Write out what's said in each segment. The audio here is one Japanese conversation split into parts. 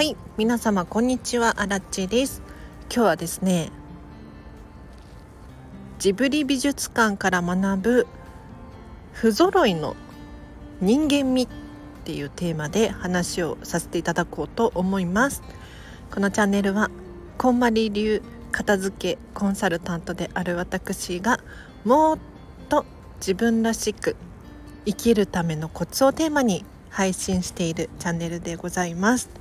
はい皆様こんにちは。あらっちです。今日はですねジブリ美術館から学ぶ不揃いの人間味っていうテーマで話をさせていただこうと思います。このチャンネルはこんまり流片付けコンサルタントである私がもっと自分らしく生きるためのコツをテーマに配信しているチャンネルでございます。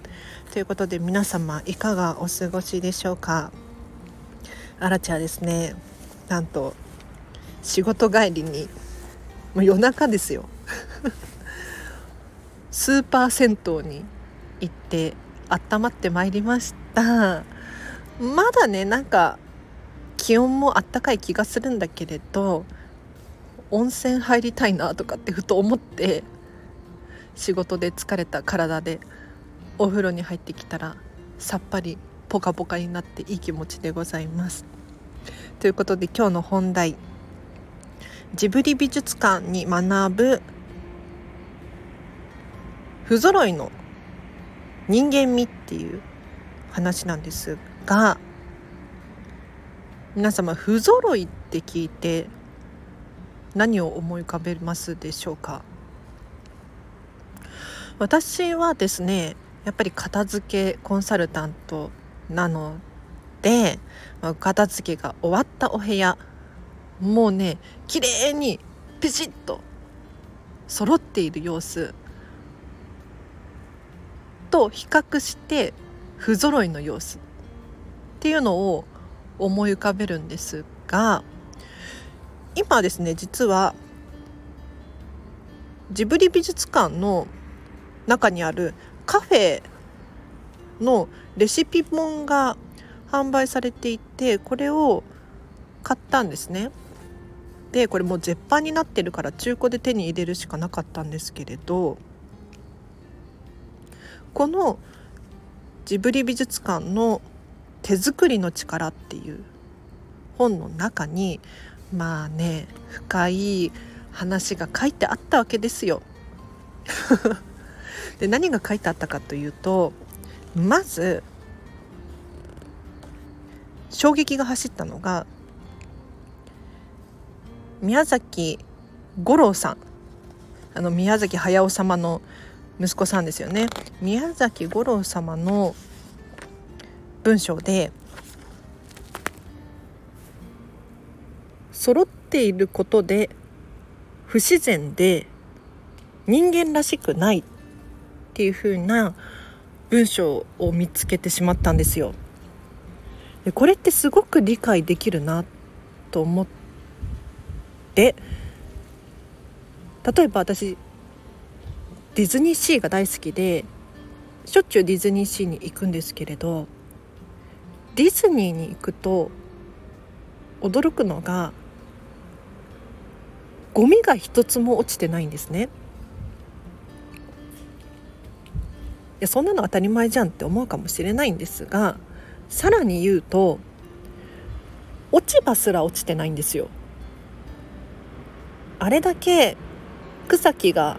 ということで皆様いかがお過ごしでしょうか？あらちゃんですね。なんと仕事帰りにもう夜中ですよ。スーパー銭湯に行って温まってまいりました。まだねなんか気温もあったかい気がするんだけれど温泉入りたいなとかってふと思って仕事で疲れた体でお風呂に入ってきたらさっぱりポカポカになっていい気持ちでございます。ということで今日の本題ジブリ美術館に学ぶ不揃いの人間味っていう話なんですが皆様不揃いって聞いて何を思い浮かべますでしょうか？私はですねやっぱり片付けコンサルタントなので、片付けが終わったお部屋もうね綺麗にピシッと揃っている様子。と比較して不揃いの様子っていうのを思い浮かべるんですが今ですね実はジブリ美術館の中にあるカフェのレシピ本が販売されていてこれを買ったんですね。でこれもう絶版になってるから中古で手に入れるしかなかったんですけれどこのジブリ美術館の手作りの力っていう本の中にまあね深い話が書いてあったわけですよ。で何が書いてあったかというとまず衝撃が走ったのが宮崎五郎さん。あの宮崎駿様の息子さんですよね。宮崎五郎様の文章で揃っていることで不自然で人間らしくない。っていう風な文章を見つけてしまったんですよ。でこれってすごく理解できるなと思って例えば私ディズニーシーが大好きでしょっちゅうディズニーシーに行くんですけれどディズニーに行くと驚くのがゴミが一つも落ちてないんですね。やそんなの当たり前じゃんって思うかもしれないんですがさらに言うと落ち葉すら落ちてないんですよ。あれだけ草木が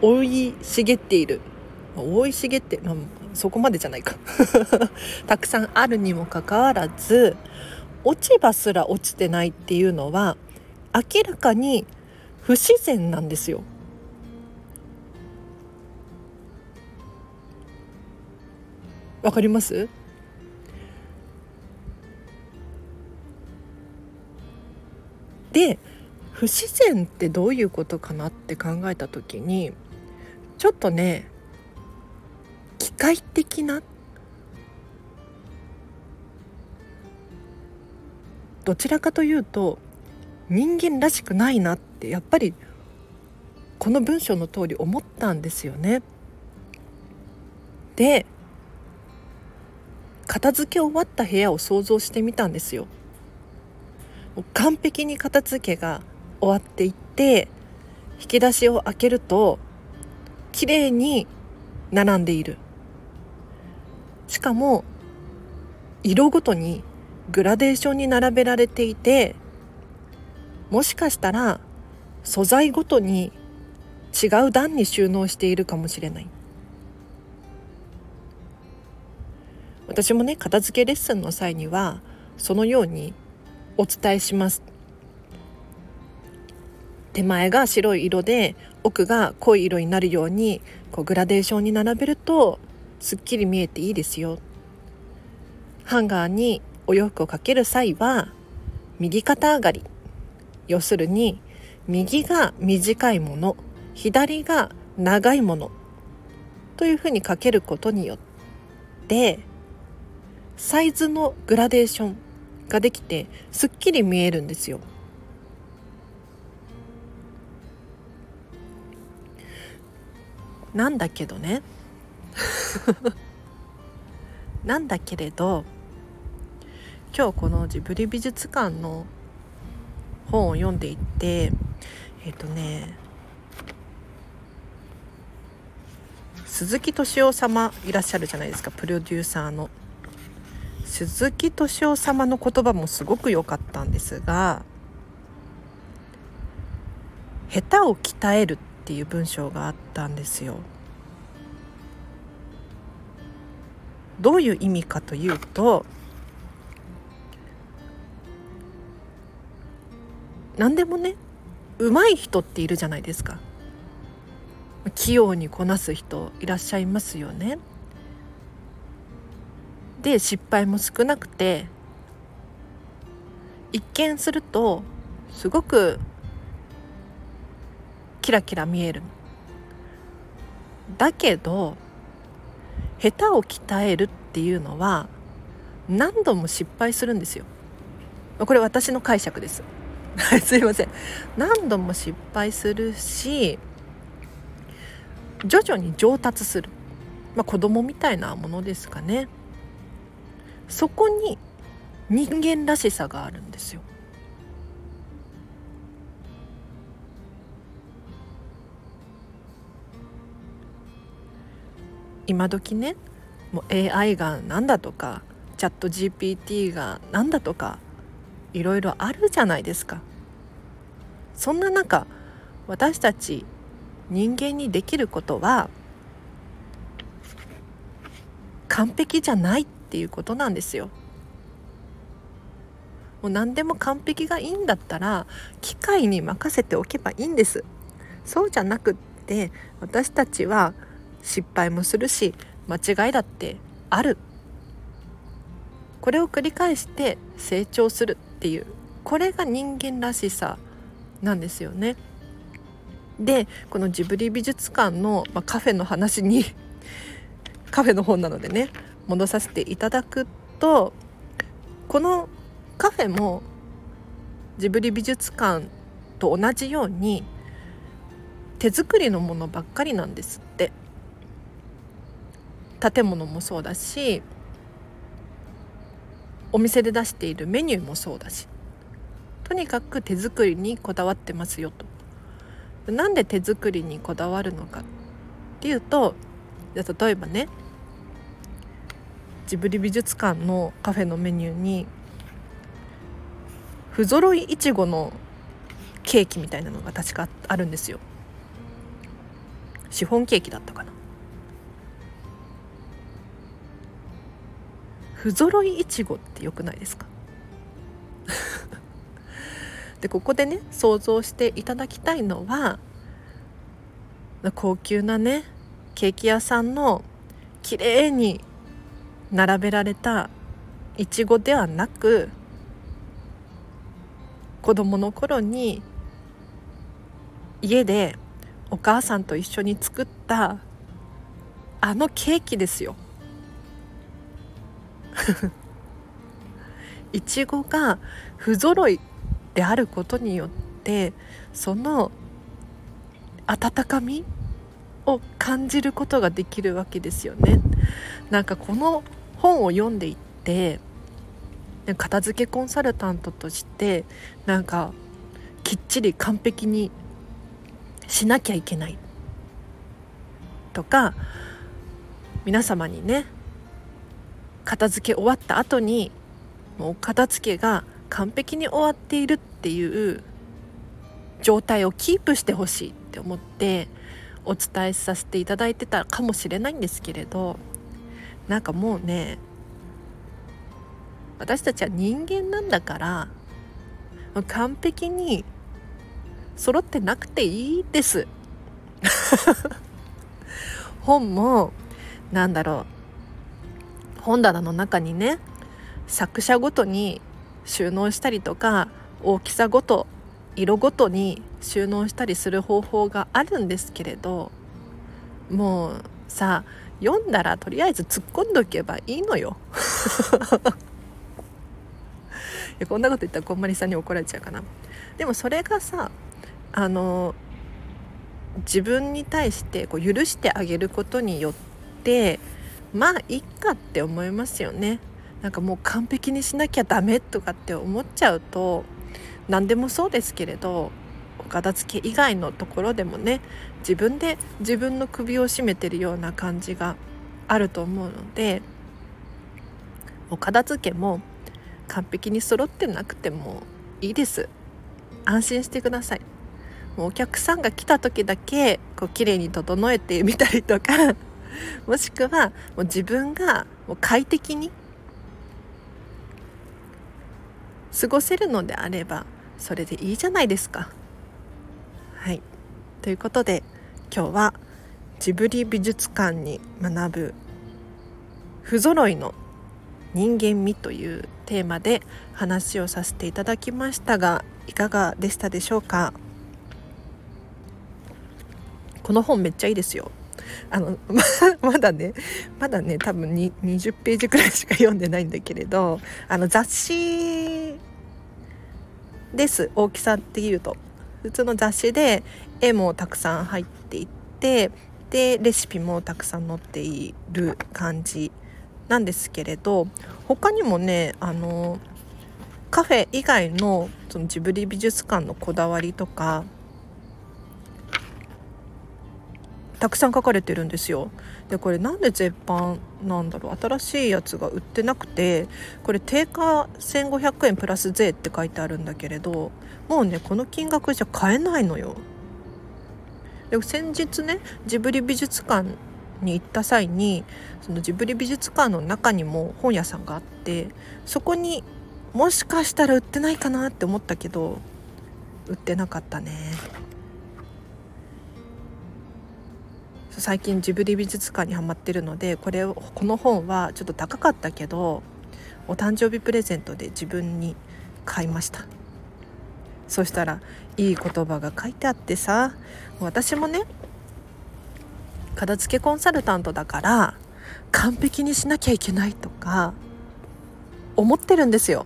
生い茂っている生い茂って、まあ、そこまでじゃないか たくさんあるにもかかわらず落ち葉すら落ちてないっていうのは明らかに不自然なんですよ。わかります？で不自然ってどういうことかなって考えた時にちょっとね機械的などちらかというと人間らしくないなってやっぱりこの文章の通り思ったんですよね。片付け終わった部屋を想像してみたんですよ。完璧に片付けが終わっていって引き出しを開けると綺麗に並んでいるしかも色ごとにグラデーションに並べられていてもしかしたら素材ごとに違う段に収納しているかもしれない私もね片付けレッスンの際にはそのようにお伝えします。手前が白い色で奥が濃い色になるようにこうグラデーションに並べるとすっきり見えていいですよ。ハンガーにお洋服をかける際は右肩上がり。要するに右が短いもの左が長いものというふうにかけることによってサイズのグラデーションができてすっきり見えるんですよ。なんだけどね。なんだけれど今日このジブリ美術館の本を読んでいってえっ、ー、とね鈴木敏夫様いらっしゃるじゃないですか。プロデューサーの。鈴木敏夫様の言葉もすごく良かったんですが下手を鍛えるっていう文章があったんですよ。どういう意味かというと何でもね上手い人っているじゃないですか。器用にこなす人いらっしゃいますよね。で失敗も少なくて一見するとすごくキラキラ見える。だけど下手を鍛えるっていうのは何度も失敗するんですよ。これ私の解釈です。すいません。何度も失敗するし徐々に上達する、まあ、子供みたいなものですかね。そこに人間らしさがあるんですよ。今時ねもう AI が何だとかチャット GPT が何だとかいろいろあるじゃないですか。そんな中私たち人間にできることは完璧じゃないっっていうことなんですよ。もう何でも完璧がいいんだったら機械に任せておけばいいんです。そうじゃなくって私たちは失敗もするし間違いだってあるこれを繰り返して成長するっていうこれが人間らしさなんですよね。でこのジブリ美術館の、まあ、カフェの話にカフェの本なのでね戻させていただくとこのカフェもジブリ美術館と同じように手作りのものばっかりなんですって建物もそうだしお店で出しているメニューもそうだしとにかく手作りにこだわってますよと。なんで手作りにこだわるのかっていうと例えばねジブリ美術館のカフェのメニューに不揃いいちごのケーキみたいなのが確かあるんですよ。シフォンケーキだったかな。不揃いいちごってよくないですか？でここでね想像していただきたいのは高級なねケーキ屋さんの綺麗に並べられたいちごではなく子供の頃に家でお母さんと一緒に作ったあのケーキですよ。いちごが不揃いであることによってその温かみを感じることができるわけですよね。なんかこの本を読んでいって片付けコンサルタントとしてなんかきっちり完璧にしなきゃいけないとか皆様にね片付け終わった後にもう片付けが完璧に終わっているっていう状態をキープしてほしいって思ってお伝えさせていただいてたかもしれないんですけれどなんかもうね私たちは人間なんだから完璧に揃ってなくていいです。本もなんだろう本棚の中にね作者ごとに収納したりとか大きさごと色ごとに収納したりする方法があるんですけれどもうさ読んだらとりあえず突っ込んどけばいいのよ。いやこんなこと言ったらこんまりさんに怒られちゃうかな。でもそれがさあの自分に対してこう許してあげることによってまあいっかって思いますよね。なんかもう完璧にしなきゃダメとかって思っちゃうと何でもそうですけれどお片付け以外のところでもね自分で自分の首を絞めてるような感じがあると思うのでお片付けも完璧に揃ってなくてもいいです。安心してください。もうお客さんが来た時だけこう綺麗に整えてみたりとか もしくはもう自分がもう快適に過ごせるのであればそれでいいじゃないですか。はい。ということで今日はジブリ美術館に学ぶ不揃いの人間味というテーマで話をさせていただきましたがいかがでしたでしょうか？この本めっちゃいいですよ。あの まだねまだね多分に20ページくらいしか読んでないんだけれどあの雑誌です。大きさっていうと。普通の雑誌で絵もたくさん入っていってでレシピもたくさん載っている感じなんですけれど他にもねあのカフェ以外のそのジブリ美術館のこだわりとかたくさん書かれてるんですよ。でこれなんで絶版なんだろう新しいやつが売ってなくてこれ定価1500円プラス税って書いてあるんだけれどもうねこの金額じゃ買えないのよ。で先日ねジブリ美術館に行った際にそのジブリ美術館の中にも本屋さんがあってそこにもしかしたら売ってないかなって思ったけど売ってなかったね。最近ジブリ美術館にはまってるのでこれをこの本はちょっと高かったけどお誕生日プレゼントで自分に買いました。そしたらいい言葉が書いてあってさ私もね片付けコンサルタントだから完璧にしなきゃいけないとか思ってるんですよ。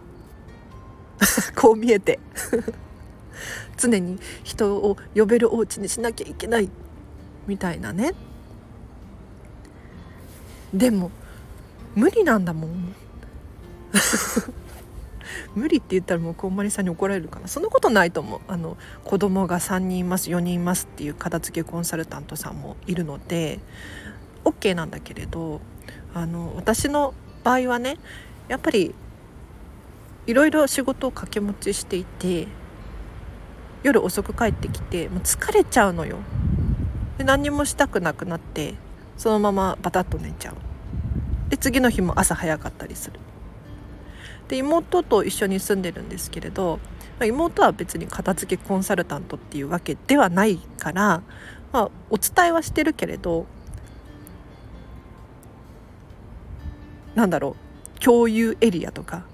こう見えて。常に人を呼べるお家にしなきゃいけない。みたいなね。でも無理なんだもん。無理って言ったらもうこんまりさんに怒られるかな。そんなことないと思う。あの子供が3人います4人いますっていう片付けコンサルタントさんもいるので OK なんだけれどあの私の場合はねやっぱりいろいろ仕事を掛け持ちしていて夜遅く帰ってきてもう疲れちゃうのよ。で何にもしたくなくなってそのままバタッと寝ちゃう。で次の日も朝早かったりする。で妹と一緒に住んでるんですけれど、まあ、妹は別に片付けコンサルタントっていうわけではないから、まあ、お伝えはしてるけれどなんだろう共有エリアとか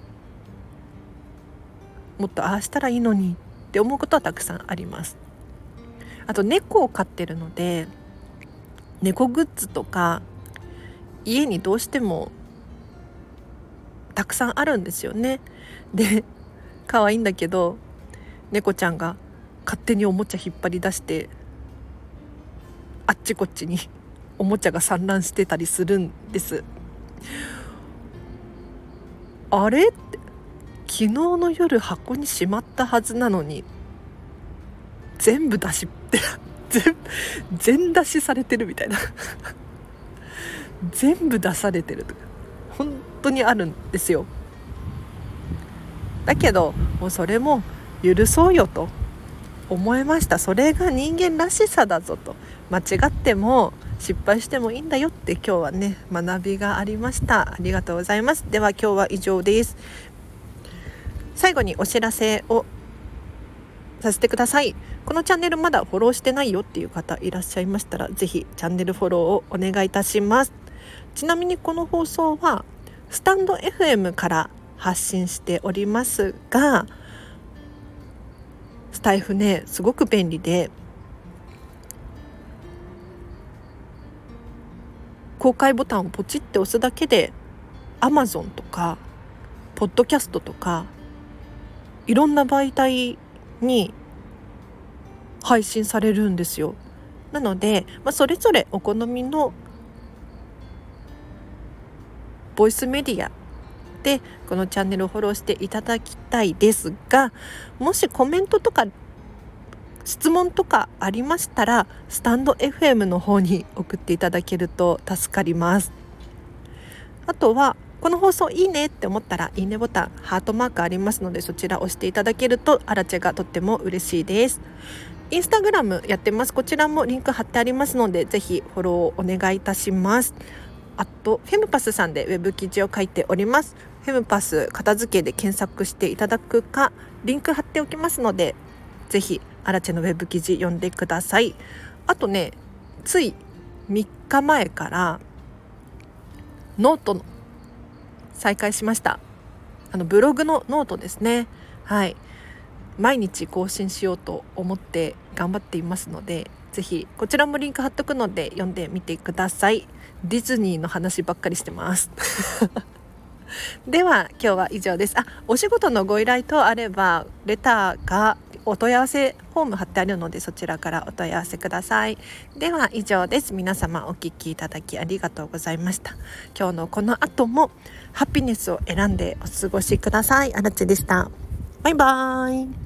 もっとああしたらいいのにって思うことはたくさんあります。あと猫を飼ってるので猫グッズとか家にどうしてもたくさんあるんですよね。で可愛いんだけど猫ちゃんが勝手におもちゃ引っ張り出してあっちこっちにおもちゃが散乱してたりするんです。あれって昨日の夜箱にしまったはずなのに全部出しって全全出しされてるみたいな。全部出されてるとか本当にあるんですよ。だけどもうそれも許そうよと思いました。それが人間らしさだぞと。間違っても失敗してもいいんだよって今日はね学びがありました。ありがとうございます。では今日は以上です。最後にお知らせをさせてください。このチャンネルまだフォローしてないよっていう方いらっしゃいましたら是非チャンネルフォローをお願いいたします。ちなみにこの放送はスタンド FM から発信しておりますがスタイフねすごく便利で公開ボタンをポチって押すだけで Amazon とかポッドキャストとかいろんな媒体に配信されるんですよ。なので、まあ、それぞれお好みのボイスメディアでこのチャンネルをフォローしていただきたいですがもしコメントとか質問とかありましたらスタンド FM の方に送っていただけると助かりますあとはこの放送いいねって思ったらいいねボタンハートマークありますのでそちら押していただけるとアラチェがとっても嬉しいですインスタグラムやってます。こちらもリンク貼ってありますのでぜひフォローお願いいたします。あとフェムパスさんでウェブ記事を書いております。フェムパス片付けで検索していただくかリンク貼っておきますのでぜひアラチェのウェブ記事読んでください。あとねつい3日前からノートの再開しました。あのブログのノートですね。はい。毎日更新しようと思って頑張っていますのでぜひこちらもリンク貼っとくので読んでみてください。ディズニーの話ばっかりしてます。では今日は以上です。あお仕事のご依頼とあればレターがお問い合わせフォーム貼ってあるのでそちらからお問い合わせください。では以上です。皆様お聞きいただきありがとうございました。今日のこの後もハピネスを選んでお過ごしください。あらでした。バイバーイ。